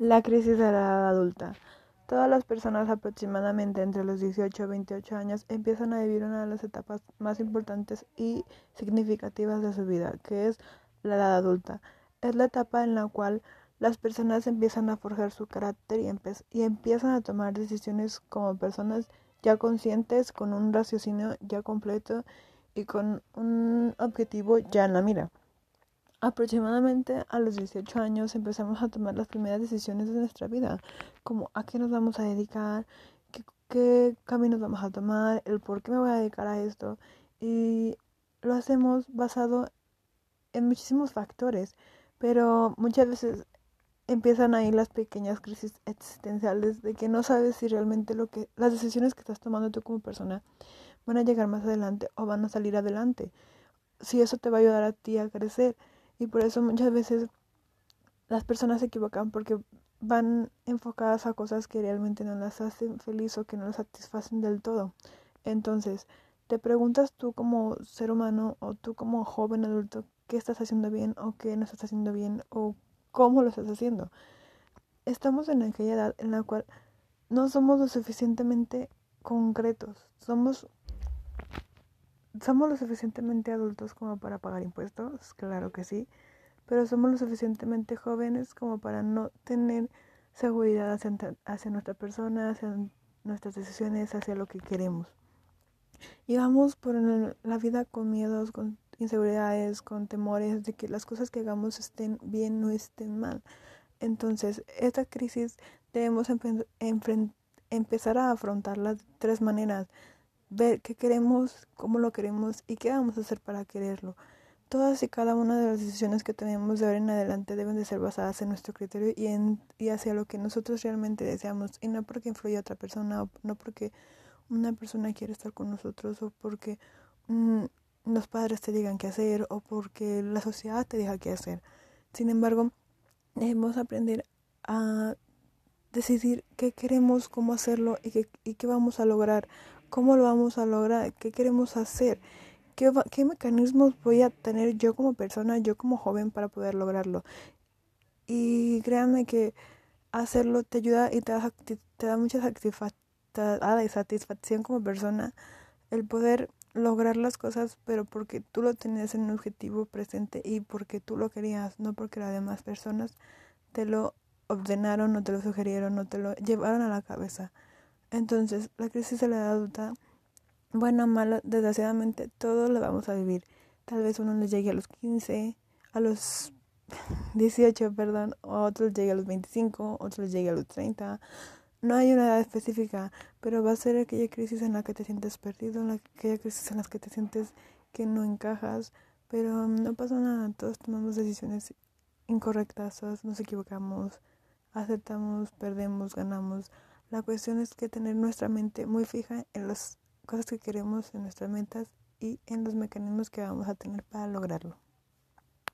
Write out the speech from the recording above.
La crisis de la edad adulta. Todas las personas aproximadamente entre los 18 y 28 años empiezan a vivir una de las etapas más importantes y significativas de su vida, que es la edad adulta. Es la etapa en la cual las personas empiezan a forjar su carácter y, y empiezan a tomar decisiones como personas ya conscientes, con un raciocinio ya completo y con un objetivo ya en la mira. Aproximadamente a los 18 años empezamos a tomar las primeras decisiones de nuestra vida, como a qué nos vamos a dedicar, qué, caminos vamos a tomar, el por qué me voy a dedicar a esto. Y lo hacemos basado en muchísimos factores, pero muchas veces empiezan ahí las pequeñas crisis existenciales de que no sabes si realmente lo que las decisiones que estás tomando tú como persona van a llegar más adelante o van a salir adelante. Si eso te va a ayudar a ti a crecer y por eso muchas veces las personas se equivocan porque van enfocadas a cosas que realmente no las hacen feliz o que no las satisfacen del todo. Entonces, te preguntas tú como ser humano o tú como joven adulto qué estás haciendo bien o qué no estás haciendo bien o cómo lo estás haciendo. Estamos en aquella edad en la cual no somos lo suficientemente concretos, somos ¿Somos lo suficientemente adultos como para pagar impuestos? Claro que sí, pero somos lo suficientemente jóvenes como para no tener seguridad hacia, nuestra persona, hacia nuestras decisiones, hacia lo que queremos. Y vamos por la vida con miedos, con inseguridades, con temores de que las cosas que hagamos estén bien o estén mal. Entonces, esta crisis debemos empezar a afrontarla de tres maneras ver qué queremos, cómo lo queremos y qué vamos a hacer para quererlo. Todas y cada una de las decisiones que tenemos de ahora en adelante deben de ser basadas en nuestro criterio y, hacia lo que nosotros realmente deseamos y no porque influya otra persona no porque una persona quiere estar con nosotros o porque mm, los padres te digan qué hacer o porque la sociedad te diga qué hacer. Sin embargo, debemos aprender a decidir qué queremos, cómo hacerlo y qué, y qué vamos a lograr ¿Cómo lo vamos a lograr? ¿Qué queremos hacer? ¿Qué, ¿Qué mecanismos voy a tener yo como persona, yo como joven para poder lograrlo? Y créanme que hacerlo te ayuda y te da, mucha satisfacción como persona el poder lograr las cosas, pero porque tú lo tenías en un objetivo presente y porque tú lo querías, no porque las demás personas te lo ordenaron o te lo sugirieron o te lo llevaron a la cabeza. Entonces, la crisis de la edad adulta, bueno o malo, desgraciadamente todos lo vamos a vivir. Tal vez uno les llegue a los 15, a los 18, perdón, otros llegue a los 25, otros llegue a los 30. No hay una edad específica, pero va a ser aquella crisis en la que te sientes perdido, en la, aquella crisis en la que te sientes que no encajas, pero no pasa nada, todos tomamos decisiones incorrectas, todos nos equivocamos, aceptamos, perdemos, ganamos. La cuestión es que tener nuestra mente muy fija en las cosas que queremos, en nuestras metas y en los mecanismos que vamos a tener para lograrlo.